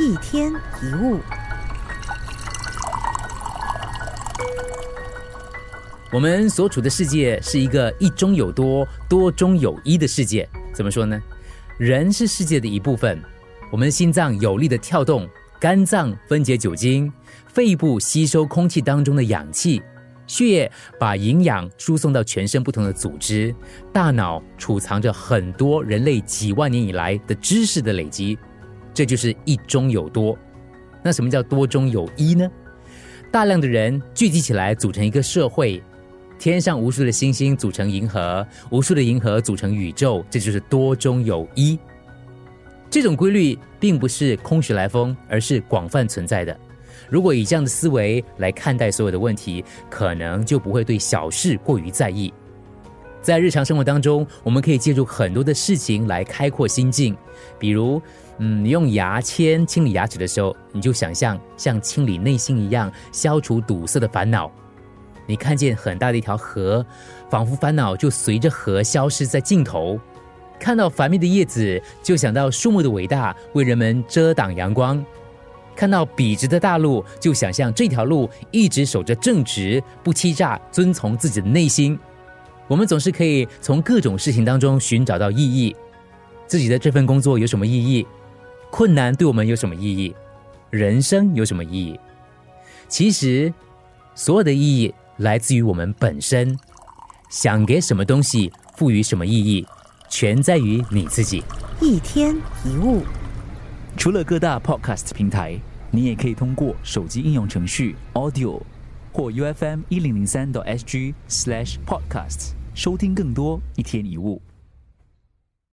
一天一物。我们所处的世界是一个一中有多、多中有一的世界。怎么说呢？人是世界的一部分，我们的心脏有力的跳动，肝脏分解酒精，肺部吸收空气当中的氧气，血液把营养输送到全身不同的组织，大脑储藏着很多人类几万年以来的知识的累积。这就是一中有多。那什么叫多中有一呢？大量的人聚集起来组成一个社会。天上无数的星星组成银河，无数的银河组成宇宙，这就是多中有一。这种规律并不是空穴来风，而是广泛存在的。如果以这样的思维来看待所有的问题，可能就不会对小事过于在意。在日常生活当中，我们可以借助很多的事情来开阔心境，比如，嗯，你用牙签清理牙齿的时候，你就想象像清理内心一样，消除堵塞的烦恼。你看见很大的一条河，仿佛烦恼就随着河消失在尽头；看到繁密的叶子，就想到树木的伟大，为人们遮挡阳光；看到笔直的大路，就想象这条路一直守着正直，不欺诈，遵从自己的内心。我们总是可以从各种事情当中寻找到意义。自己的这份工作有什么意义？困难对我们有什么意义？人生有什么意义？其实，所有的意义。来自于我们本身，想给什么东西赋予什么意义，全在于你自己。一天一物，除了各大 podcast 平台，你也可以通过手机应用程序 Audio 或 U F M 一零零三 SG slash podcasts 收听更多一天一物。